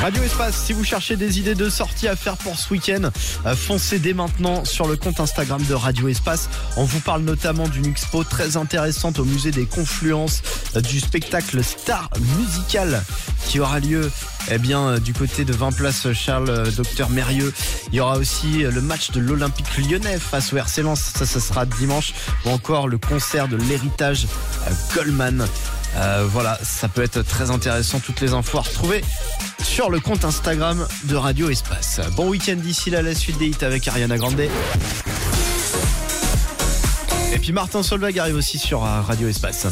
Radio Espace, si vous cherchez des idées de sorties à faire pour ce week-end, euh, foncez dès maintenant sur le compte Instagram de Radio Espace. On vous parle notamment d'une expo très intéressante au musée des Confluences euh, du spectacle Star Musical qui aura lieu eh bien, euh, du côté de 20 places Charles Docteur Mérieux. Il y aura aussi le match de l'Olympique lyonnais face au RC Lens, ça, ça sera dimanche, ou encore le concert de l'héritage Goldman. Euh, voilà, ça peut être très intéressant. Toutes les infos à retrouver sur le compte Instagram de Radio Espace. Bon week-end d'ici là, la suite des hits avec Ariana Grande. Et puis Martin Solveig arrive aussi sur euh, Radio Espace.